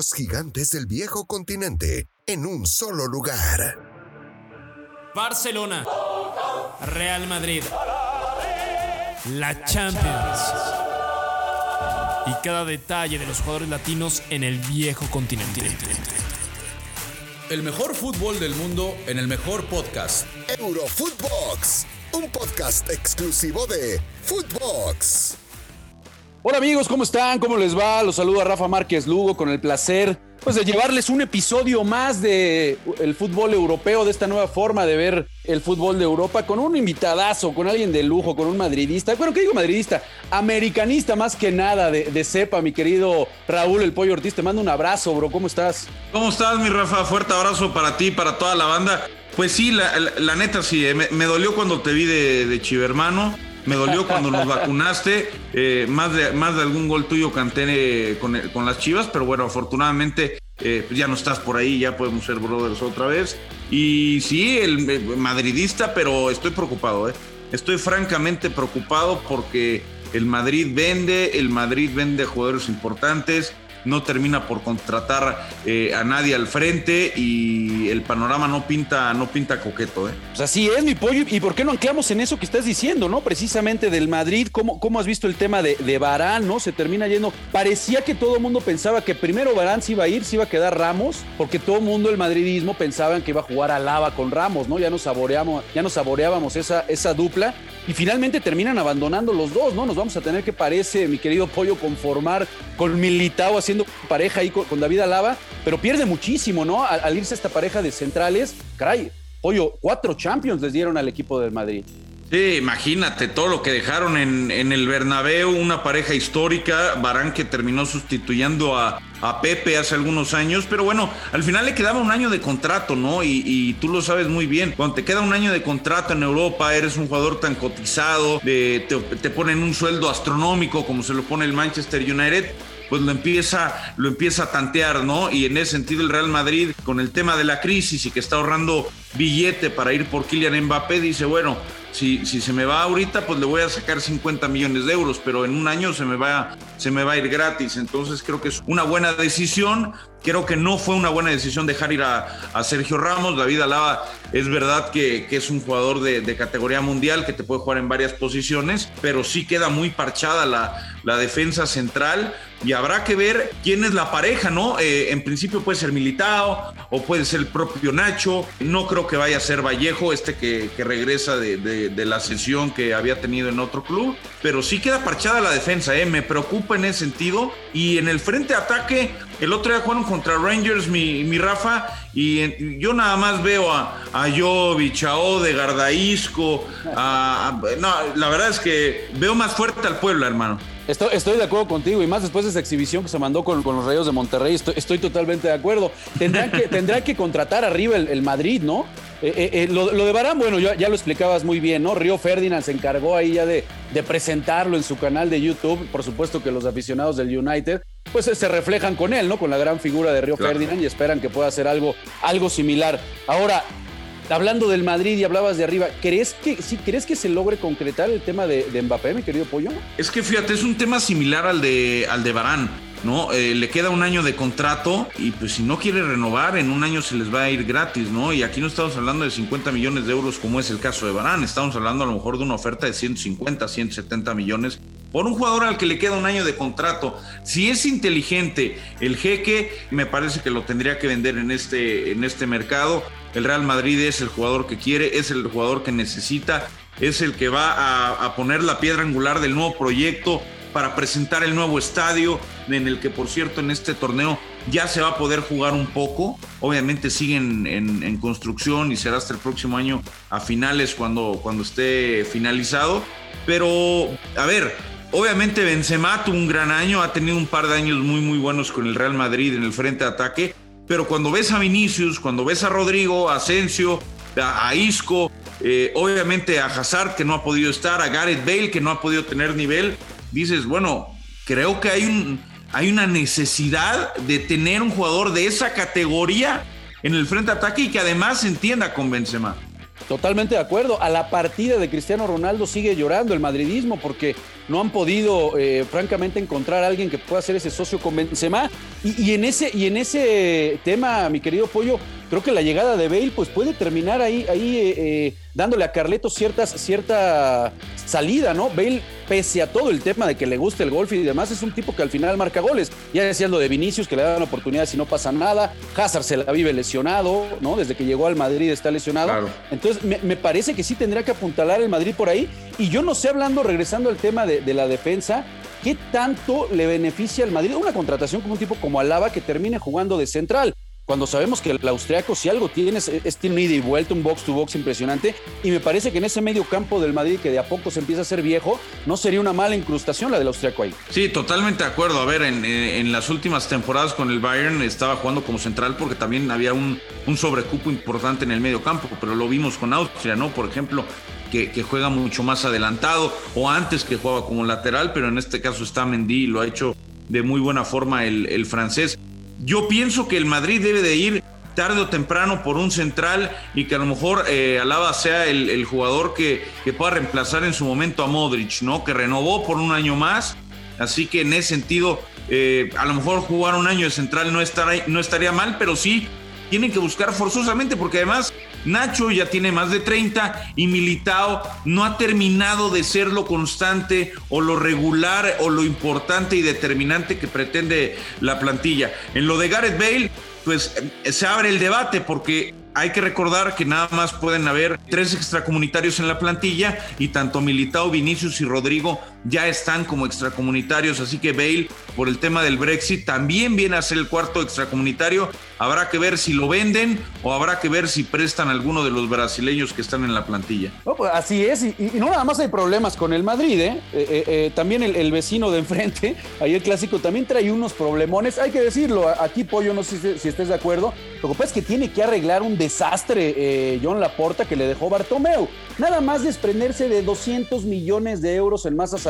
los gigantes del viejo continente en un solo lugar. Barcelona, Real Madrid, la Champions y cada detalle de los jugadores latinos en el viejo continente. El mejor fútbol del mundo en el mejor podcast. Eurofootbox, un podcast exclusivo de Footbox. Hola amigos, ¿cómo están? ¿Cómo les va? Los saluda Rafa Márquez Lugo con el placer pues de llevarles un episodio más de el fútbol europeo, de esta nueva forma de ver el fútbol de Europa, con un invitadazo, con alguien de lujo, con un madridista. Bueno, ¿qué digo madridista? Americanista más que nada de, de cepa, mi querido Raúl El Pollo Ortiz. Te mando un abrazo, bro. ¿Cómo estás? ¿Cómo estás, mi Rafa? Fuerte abrazo para ti, para toda la banda. Pues sí, la, neta sí, eh, me, dolió cuando te vi de, de chivermano me dolió cuando nos vacunaste. Eh, más, de, más de algún gol tuyo canté eh, con, con las chivas, pero bueno, afortunadamente eh, ya no estás por ahí, ya podemos ser brothers otra vez. Y sí, el, madridista, pero estoy preocupado. Estoy francamente preocupado porque el Madrid vende, el Madrid vende jugadores importantes, no termina por contratar eh, a nadie al frente y el panorama no pinta, no pinta coqueto. ¿eh? Pues así es, mi pollo. ¿Y por qué no anclamos en eso que estás diciendo, no? Precisamente del Madrid, ¿cómo, cómo has visto el tema de, Barán, no? Se termina yendo. Parecía que todo el mundo pensaba que primero Barán se iba a ir, se iba a quedar Ramos, porque todo el mundo, el madridismo, pensaban que iba a jugar a Lava con Ramos, ¿no? Ya nos saboreamos, ya nos saboreábamos esa, esa dupla y finalmente terminan abandonando los dos, ¿no? Nos vamos a tener que, parece, mi querido Pollo, conformar con Militao haciendo pareja ahí con, David Alaba, pero pierde muchísimo, ¿no? Al, irse esta pareja de centrales, caray, Pollo, cuatro Champions les dieron al equipo del Madrid. Sí, imagínate todo lo que dejaron en, en, el Bernabéu, una pareja histórica, Barán que terminó sustituyendo a, a, Pepe hace algunos años, pero bueno, al final le quedaba un año de contrato, ¿no? Y, tú lo sabes muy bien, cuando te queda un año de contrato en Europa, eres un jugador tan cotizado, te, te ponen un sueldo astronómico como se lo pone el Manchester United, pues lo empieza, lo empieza a tantear, ¿no? Y en ese sentido el Real Madrid, con el tema de la crisis y que está ahorrando billete para ir por Kylian Mbappé, dice, bueno, si, se me va ahorita, pues le voy a sacar 50 millones de euros, pero en un año se me va, se me va a ir gratis. Entonces creo que es una buena decisión. Creo que no fue una buena decisión dejar ir a, Sergio Ramos. David Alaba es verdad que, es un jugador de, categoría mundial que te puede jugar en varias posiciones, pero sí queda muy parchada la defensa central y habrá que ver quién es la pareja, ¿no? Eh, en principio puede ser Militao o puede ser el propio Nacho. No creo que vaya a ser Vallejo, este que, regresa de, la sesión que había tenido en otro club, pero sí queda parchada la defensa, ¿eh? Me preocupa en ese sentido. Y en el frente de ataque, el otro día jugaron contra Rangers, mi, mi Rafa, y yo nada más veo a, a Jovic, a Odegaard, a Isco, a, no, la verdad es que veo más fuerte al pueblo, hermano. Estoy, de acuerdo contigo y más después de esa exhibición que se mandó con, los Rayos de Monterrey, estoy, totalmente de acuerdo. Tendrán que, tendrá que contratar arriba el, Madrid, ¿no? Eh, eh, eh, lo, de Barán, bueno, ya, ya, lo explicabas muy bien, ¿no? Río Ferdinand se encargó ahí ya de, de, presentarlo en su canal de YouTube. Por supuesto que los aficionados del United, pues se reflejan con él, ¿no? Con la gran figura de Río Ferdinand y esperan que pueda hacer algo, algo similar. Ahora, hablando del Madrid y hablabas de arriba, ¿crees que sí, crees que se logre concretar el tema de, de, Mbappé, mi querido Pollo? Es que fíjate, es un tema similar al de al de Barán. ¿no? Eh, le queda un año de contrato y pues si no quiere renovar, en un año se les va a ir gratis, ¿no? Y aquí no estamos hablando de 50 millones de euros como es el caso de Barán, estamos hablando a lo mejor de una oferta de 150, 170 millones por un jugador al que le queda un año de contrato. Si es inteligente el jeque, me parece que lo tendría que vender en este, en este mercado. El Real Madrid es el jugador que quiere, es el jugador que necesita, es el que va a, poner la piedra angular del nuevo proyecto para presentar el nuevo estadio, en el que por cierto en este torneo ya se va a poder jugar un poco. Obviamente siguen en, construcción y será hasta el próximo año a finales cuando, cuando esté finalizado. Pero, a ver, obviamente Benzema tuvo un gran año, ha tenido un par de años muy muy buenos con el Real Madrid en el frente de ataque, pero cuando ves a Vinicius, cuando ves a Rodrigo, a Asensio, a, Isco, eh, obviamente a Hazard que no ha podido estar, a Gareth Bale que no ha podido tener nivel, dices, bueno, creo que hay, hay una necesidad de tener un jugador de esa categoría en el frente de ataque y que además se entienda con Benzema. Totalmente de acuerdo. A la partida de Cristiano Ronaldo sigue llorando el madridismo porque no han podido, eh, francamente, encontrar a alguien que pueda ser ese socio con Benzema. Y, en ese, y en ese tema, mi querido Pollo, creo que la llegada de Bale pues puede terminar ahí, ahí eh, eh, dándole a Carleto ciertas, cierta salida, ¿no? Bale, pese a todo el tema de que le guste el golf y demás, es un tipo que al final marca goles. Ya decía lo de Vinicius, que le dan oportunidades y no pasa nada. Hazard se la vive lesionado, ¿no? Desde que llegó al Madrid está lesionado. Entonces, me, me, parece que sí tendría que apuntalar el Madrid por ahí. Y yo no sé, hablando, regresando al tema de, la defensa, ¿qué tanto le beneficia al Madrid una contratación como un tipo como Alaba que termine jugando de central? cuando sabemos que el austriaco, si algo tiene, es, es tiene y vuelta, un box to box impresionante. Y me parece que en ese medio campo del Madrid, que de a poco se empieza a ser viejo, no sería una mala incrustación la del austriaco ahí. Sí, totalmente de acuerdo. A ver, en, en las últimas temporadas con el Bayern estaba jugando como central porque también había un, un sobrecupo importante en el medio campo, pero lo vimos con Austria, ¿no? Por ejemplo, que, juega mucho más adelantado o antes que jugaba como lateral, pero en este caso está Mendy y lo ha hecho de muy buena forma el, francés. Yo pienso que el Madrid debe de ir tarde o temprano por un central y que a lo mejor eh, Alaba sea el, jugador que, pueda reemplazar en su momento a Modric, ¿no? Que renovó por un año más. Así que en ese sentido, eh, a lo mejor jugar un año de central no, no estaría mal, pero sí tienen que buscar forzosamente, porque además Nacho ya tiene más de 30 y Militao no ha terminado de ser lo constante o lo regular o lo importante y determinante que pretende la plantilla. En lo de Gareth Bale, pues se abre el debate porque hay que recordar que nada más pueden haber tres extracomunitarios en la plantilla y tanto Militao, Vinicius y Rodrigo ya están como extracomunitarios, así que Bale por el tema del Brexit también viene a ser el cuarto extracomunitario. Habrá que ver si lo venden o habrá que ver si prestan a alguno de los brasileños que están en la plantilla. pues así es, y, no nada más hay problemas con el Madrid, ¿eh? eh, eh, eh también el, vecino de enfrente, ahí el clásico, también trae unos problemones, hay que decirlo, aquí Pollo, no sé si, estés de acuerdo, lo que pasa es que tiene que arreglar un desastre John Laporta que le dejó Bartomeu. Nada más desprenderse de 200 millones de euros en masa salarial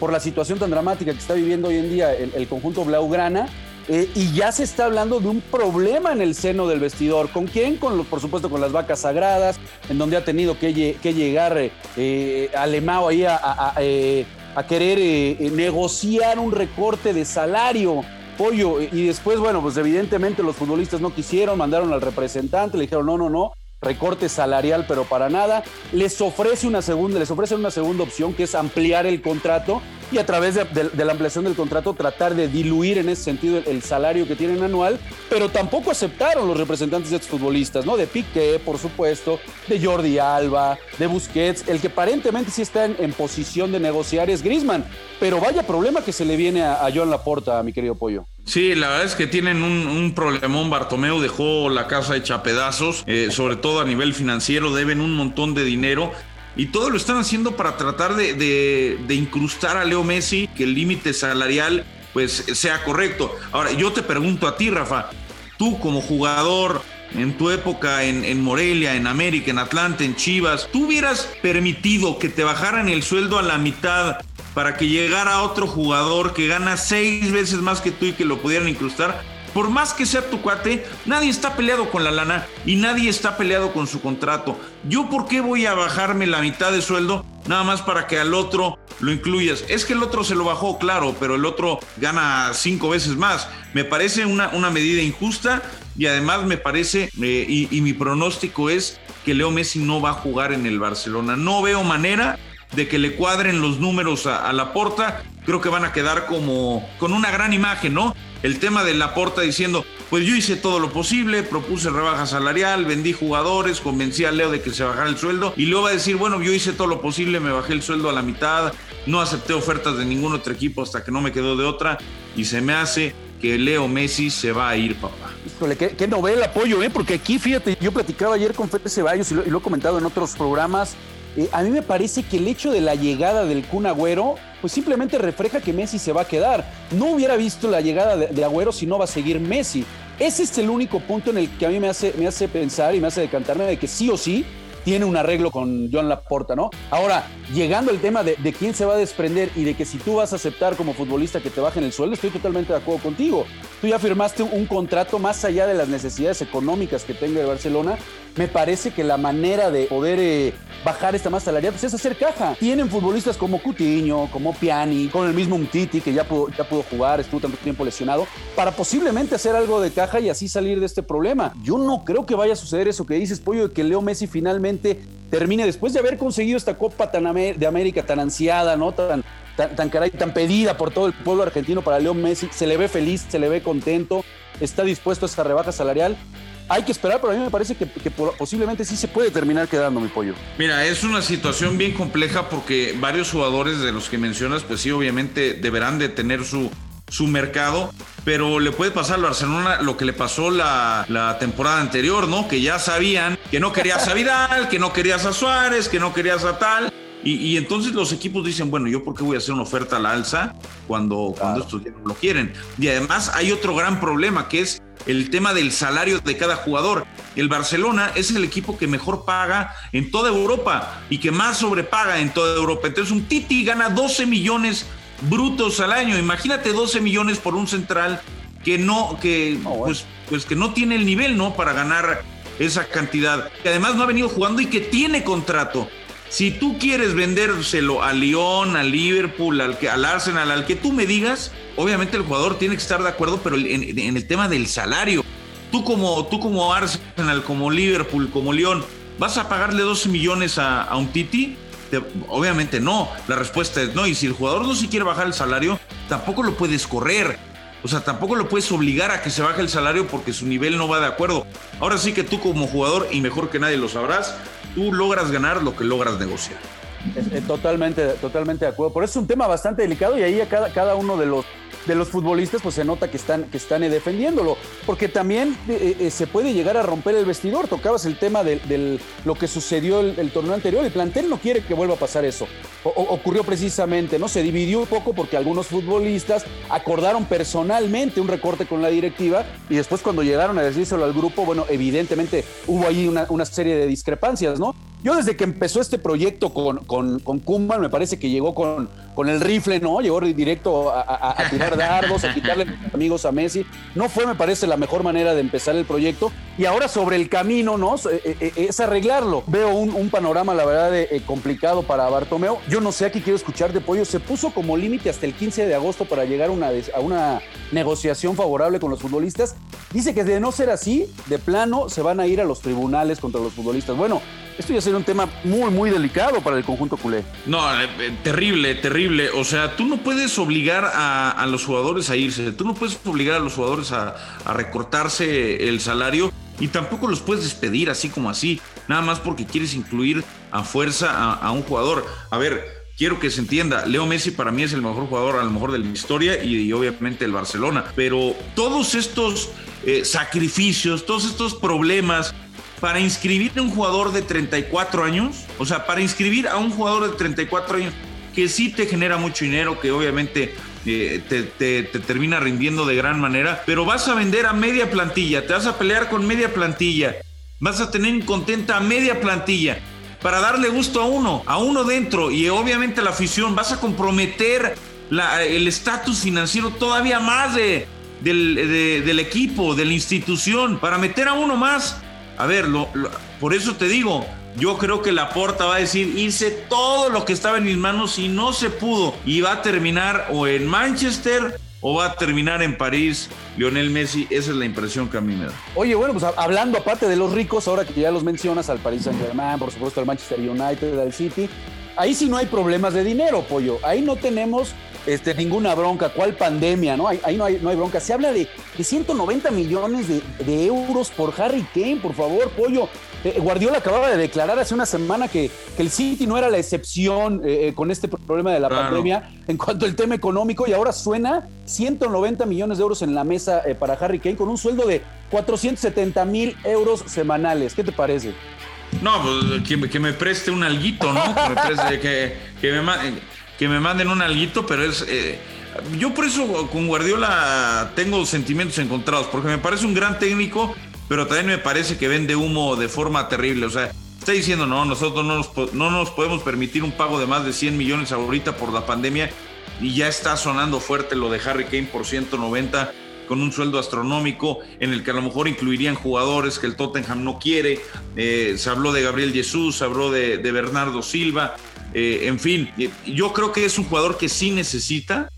por la situación tan dramática que está viviendo hoy en día el, conjunto Blaugrana. Eh, y ya se está hablando de un problema en el seno del vestidor. ¿Con quién? Con los, por supuesto, con las vacas sagradas, en donde ha tenido que, llegar eh, ahí a, a, a, eh, querer eh, negociar un recorte de salario pollo. Y después, bueno, pues evidentemente los futbolistas no quisieron, mandaron al representante, le dijeron, no, no, no, recorte salarial, pero para nada. Les ofrece una segunda, les ofrece una segunda opción que es ampliar el contrato y a través de, la ampliación del contrato tratar de diluir en ese sentido el, salario que tienen anual, pero tampoco aceptaron los representantes de estos futbolistas, ¿no? De Piqué, por supuesto, de Jordi Alba, de Busquets, el que aparentemente sí está en, posición de negociar es Grisman, pero vaya problema que se le viene a, Joan Laporta, mi querido Pollo. Sí, la verdad es que tienen un, un problemón. Bartomeu dejó la casa hecha pedazos, eh, sobre todo a nivel financiero, deben un montón de dinero y todo lo están haciendo para tratar de, incrustar a Leo Messi, que el límite salarial pues sea correcto. Ahora, yo te pregunto a ti, Rafa, tú como jugador en tu época en, en, Morelia, en América, en Atlanta, en Chivas, ¿tú hubieras permitido que te bajaran el sueldo a la mitad para que llegara otro jugador que gana seis veces más que tú y que lo pudieran incrustar? Por más que sea tu cuate, nadie está peleado con la lana y nadie está peleado con su contrato. ¿Yo por qué voy a bajarme la mitad de sueldo nada más para que al otro lo incluyas? Es que el otro se lo bajó, claro, pero el otro gana cinco veces más. Me parece una, una medida injusta y además me parece, eh, y, mi pronóstico es que Leo Messi no va a jugar en el Barcelona. No veo manera de que le cuadren los números a, a, la porta, creo que van a quedar como con una gran imagen, ¿no? El tema de la porta diciendo, pues yo hice todo lo posible, propuse rebaja salarial, vendí jugadores, convencí a Leo de que se bajara el sueldo y luego va a decir, bueno, yo hice todo lo posible, me bajé el sueldo a la mitad, no acepté ofertas de ningún otro equipo hasta que no me quedó de otra y se me hace que Leo Messi se va a ir, papá. Híjole, qué, qué novela apoyo, ¿eh? Porque aquí, fíjate, yo platicaba ayer con Fede Ceballos y lo, y lo he comentado en otros programas. Eh, a mí me parece que el hecho de la llegada del Kun Agüero, pues simplemente refleja que Messi se va a quedar. No hubiera visto la llegada de, Agüero si no va a seguir Messi. Ese es el único punto en el que a mí me hace, me hace pensar y me hace decantarme de que sí o sí tiene un arreglo con John Laporta, ¿no? Ahora, llegando al tema de, de, quién se va a desprender y de que si tú vas a aceptar como futbolista que te bajen el sueldo, estoy totalmente de acuerdo contigo. Tú ya firmaste un contrato más allá de las necesidades económicas que tenga el Barcelona me parece que la manera de poder eh, bajar esta masa salarial pues es hacer caja. Tienen futbolistas como Cutiño, como Piani, con el mismo Umtiti que ya pudo, ya pudo jugar, estuvo tanto tiempo lesionado, para posiblemente hacer algo de caja y así salir de este problema. Yo no creo que vaya a suceder eso que dices, Pollo, de que Leo Messi finalmente termine después de haber conseguido esta Copa tan de América tan ansiada, ¿no? Tan, tan, tan, caray, tan pedida por todo el pueblo argentino para Leo Messi, se le ve feliz, se le ve contento, está dispuesto a esta rebaja salarial hay que esperar, pero a mí me parece que, posiblemente sí se puede terminar quedando mi pollo. Mira, es una situación bien compleja porque varios jugadores de los que mencionas, pues sí, obviamente deberán de tener su, su mercado, pero le puede pasar al Barcelona lo que le pasó la, la, temporada anterior, ¿no? Que ya sabían que no querías a Vidal, que no querías a Suárez, que no querías a tal. Y, y, entonces los equipos dicen, bueno, ¿yo por qué voy a hacer una oferta a la alza cuando, cuando estos ya no lo quieren? Y además hay otro gran problema que es el tema del salario de cada jugador. El Barcelona es el equipo que mejor paga en toda Europa y que más sobrepaga en toda Europa. Entonces un Titi gana 12 millones brutos al año. Imagínate 12 millones por un central que no, que, pues, pues que no tiene el nivel, ¿no? Para ganar esa cantidad. Que además no ha venido jugando y que tiene contrato. Si tú quieres vendérselo a Lyon, a Liverpool, al, al Arsenal, al que tú me digas, obviamente el jugador tiene que estar de acuerdo, pero en, el tema del salario, tú como, tú como Arsenal, como Liverpool, como Lyon, ¿vas a pagarle 12 millones a, un Titi? obviamente no. La respuesta es no. Y si el jugador no se quiere bajar el salario, tampoco lo puedes correr. O sea, tampoco lo puedes obligar a que se baje el salario porque su nivel no va de acuerdo. Ahora sí que tú como jugador, y mejor que nadie lo sabrás, tú logras ganar lo que logras negociar. totalmente, totalmente de acuerdo. Por eso es un tema bastante delicado y ahí a cada, cada uno de los de los futbolistas, pues se nota que están, que están defendiéndolo, porque también eh, eh, se puede llegar a romper el vestidor. Tocabas el tema de, lo que sucedió el, torneo anterior. El plantel no quiere que vuelva a pasar eso. ocurrió precisamente, ¿no? Se dividió un poco porque algunos futbolistas acordaron personalmente un recorte con la directiva y después cuando llegaron a decírselo al grupo, bueno, evidentemente hubo ahí una, una serie de discrepancias, ¿no? Yo desde que empezó este proyecto con, con, con me parece que llegó con, con el rifle, ¿no? Llegó directo a, tirar dardos, a quitarle amigos a Messi. No fue, me parece, la mejor manera de empezar el proyecto. Y ahora sobre el camino, ¿no? Eh, eh, eh, es arreglarlo. Veo un, panorama, la verdad, complicado para Bartomeo. Yo no sé, aquí quiero escuchar de Pollo. Se puso como límite hasta el 15 de agosto para llegar una, a una negociación favorable con los futbolistas. Dice que de no ser así, de plano, se van a ir a los tribunales contra los futbolistas. Bueno, esto ya sería un tema muy, muy delicado para el conjunto culé. No, eh, eh, terrible, terrible. O sea, tú no puedes obligar a, los jugadores a irse, tú no puedes obligar a los jugadores a, recortarse el salario y tampoco los puedes despedir así como así, nada más porque quieres incluir a fuerza a, un jugador. A ver, quiero que se entienda, Leo Messi para mí es el mejor jugador, a lo mejor de la historia y, obviamente el Barcelona, pero todos estos eh, sacrificios, todos estos problemas para inscribir a un jugador de 34 años, o sea, para inscribir a un jugador de 34 años que sí te genera mucho dinero, que obviamente eh, te, termina rindiendo de gran manera, pero vas a vender a media plantilla, te vas a pelear con media plantilla, vas a tener contenta a media plantilla para darle gusto a uno, a uno dentro y obviamente la afición, vas a comprometer el estatus financiero todavía más de, del, del equipo, de la institución, para meter a uno más a ver, por eso te digo, yo creo que la porta va a decir, hice todo lo que estaba en mis manos y no se pudo. Y va a terminar o en Manchester o va a terminar en París Lionel Messi. Esa es la impresión que a mí me da. Oye, bueno, pues hablando aparte de los ricos, ahora que ya los mencionas, al Paris Saint Germain, por supuesto al Manchester United, al City, ahí sí no hay problemas de dinero, pollo. Ahí no tenemos este, ninguna bronca. ¿Cuál pandemia? ¿no? Ahí, no, hay, no hay bronca. Se habla de, 190 millones de, euros por Harry Kane, por favor, pollo. Eh, Guardiola acababa de declarar hace una semana que, el City no era la excepción eh, eh, con este problema de la pandemia en cuanto al tema económico y ahora suena 190 millones de euros en la mesa para Harry Kane con un sueldo de 470 mil euros semanales. ¿Qué te parece? No, pues que, me preste un alguito, ¿no? Que me, preste, que, que me, que me manden un alguito, pero es... Eh, yo por eso con Guardiola tengo sentimientos encontrados, porque me parece un gran técnico, pero también me parece que vende humo de forma terrible. O sea, está diciendo, no, nosotros no nos, no nos podemos permitir un pago de más de 100 millones ahorita por la pandemia y ya está sonando fuerte lo de Harry Kane por 190. con un sueldo astronómico en el que a lo mejor incluirían jugadores que el Tottenham no quiere. Eh, se habló de Gabriel Jesús, se habló de, Bernardo Silva. Eh, en fin, yo creo que es un jugador que sí necesita.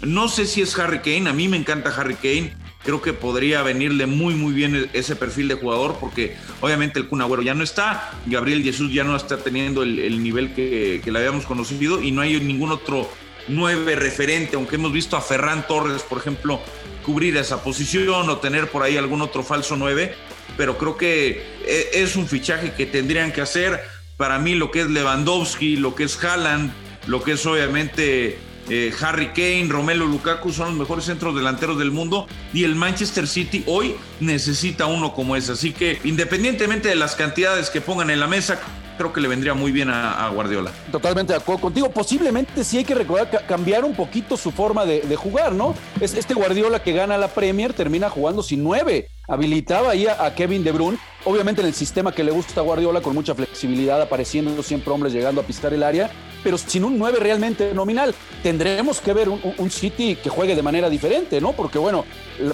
No sé si es Harry Kane, a mí me encanta Harry Kane. Creo que podría venirle muy, muy bien ese perfil de jugador, porque obviamente el Kun Agüero ya no está, Gabriel Jesús ya no está teniendo el, nivel que, que le habíamos conocido y no hay ningún otro nueve referente, aunque hemos visto a Ferran Torres, por ejemplo, cubrir esa posición o tener por ahí algún otro falso nueve, pero creo que e, es un fichaje que tendrían que hacer. Para mí lo que es Lewandowski, lo que es Haaland, lo que es obviamente eh, Harry Kane, Romelu Lukaku son los mejores centros delanteros del mundo y el Manchester City hoy necesita uno como ese. Así que independientemente de las cantidades que pongan en la mesa, creo que le vendría muy bien a, Guardiola. Totalmente de acuerdo contigo. Posiblemente sí hay que recordar cambiar un poquito su forma de, jugar, ¿no? Es este Guardiola que gana la Premier termina jugando sin nueve. Habilitaba ahí a, Kevin De Bruyne, obviamente en el sistema que le gusta a Guardiola con mucha flexibilidad, apareciendo siempre hombres llegando a pistar el área pero sin un 9 realmente nominal. Tendremos que ver un, City que juegue de manera diferente, ¿no? Porque bueno,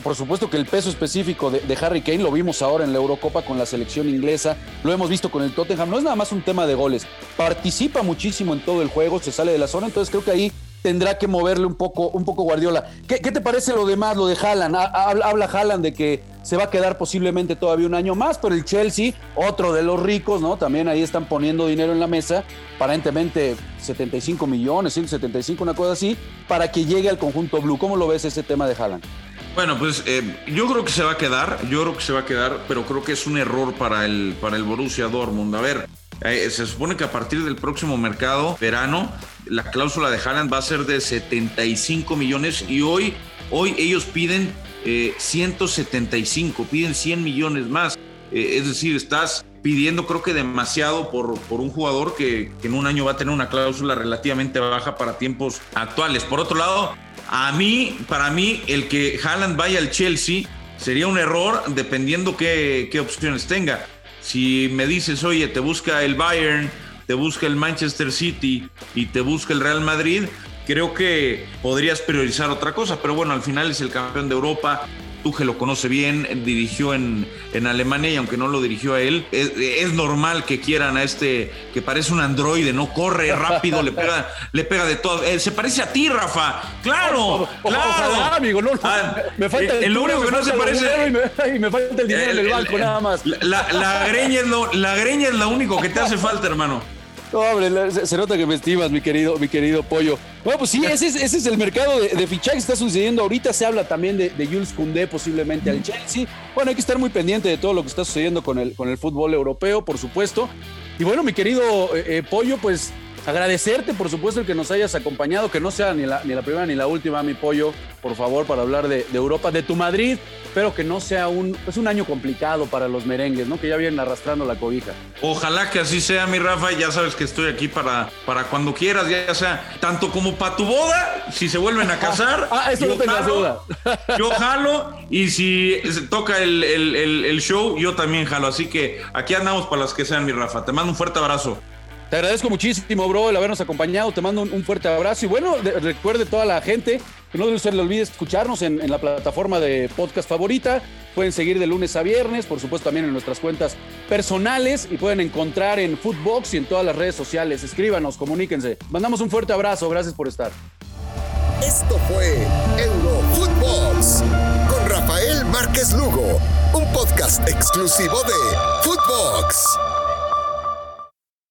por supuesto que el peso específico de, Harry Kane lo vimos ahora en la Eurocopa con la selección inglesa, lo hemos visto con el Tottenham, no es nada más un tema de goles, participa muchísimo en todo el juego, se sale de la zona, entonces creo que ahí tendrá que moverle un poco, un poco Guardiola. ¿Qué, te parece lo demás, lo de Haaland? Habla, habla Haaland de que se va a quedar posiblemente todavía un año más, pero el Chelsea, otro de los ricos, ¿no? También ahí están poniendo dinero en la mesa, aparentemente 75 millones, 175, una cosa así, para que llegue al conjunto blue. ¿Cómo lo ves ese tema de Haaland? Bueno, pues eh, yo creo que se va a quedar, yo creo que se va a quedar, pero creo que es un error para el, para el Borussia Dortmund. A ver, eh, se supone que a partir del próximo mercado, verano, la cláusula de Haaland va a ser de 75 millones y hoy, hoy ellos piden 175, eh, piden 100 millones más. Eh, es decir, estás pidiendo creo que demasiado por, por un jugador que, en un año va a tener una cláusula relativamente baja para tiempos actuales. Por otro lado, a mí, para mí, el que Haaland vaya al Chelsea sería un error dependiendo qué, qué opciones tenga si me dices, oye, te busca el Bayern, te busca el Manchester City y te busca el Real Madrid, creo que podrías priorizar otra cosa, pero bueno, al final es el campeón de Europa, que lo conoce bien, dirigió en, en, Alemania y aunque no lo dirigió a él, es, normal que quieran a este que parece un androide, no corre rápido, le pega, le pega de todo. Eh, se parece a ti, Rafa. Claro, claro. amigo, no, ah, me falta el, el único que no se parece y me, falta el dinero en el banco nada más. La, la, greña es lo, la greña es lo único que te hace falta, hermano. No, hombre, se, nota que me estimas, mi querido, mi querido pollo. Bueno, pues sí, ese es, el mercado de, de fichaje que está sucediendo ahorita. Se habla también de, Jules Koundé posiblemente al Chelsea. Bueno, hay que estar muy pendiente de todo lo que está sucediendo con el, con el fútbol europeo, por supuesto. Y bueno, mi querido eh, eh, pollo, pues agradecerte, por supuesto, el que nos hayas acompañado, que no sea ni la, ni la primera ni la última, mi pollo, por favor, para hablar de, Europa, de tu Madrid. Espero que no sea un, es un año complicado para los merengues, ¿no? Que ya vienen arrastrando la cobija. Ojalá que así sea, mi Rafa. Ya sabes que estoy aquí para, para cuando quieras, ya sea tanto como para tu boda, si se vuelven a casar. ah, eso no tengas duda. yo jalo y si toca el, el show, yo también jalo. Así que aquí andamos para las que sean, mi Rafa. Te mando un fuerte abrazo. Te agradezco muchísimo, bro, el habernos acompañado. Te mando un, fuerte abrazo. Y bueno, recuerde toda la gente que no se le olvide escucharnos en, la plataforma de podcast favorita. Pueden seguir de lunes a viernes, por supuesto también en nuestras cuentas personales y pueden encontrar en Footbox y en todas las redes sociales. Escríbanos, comuníquense. Mandamos un fuerte abrazo. Gracias por estar. Esto fue Footbox con Rafael Márquez Lugo, un podcast exclusivo de Footbox.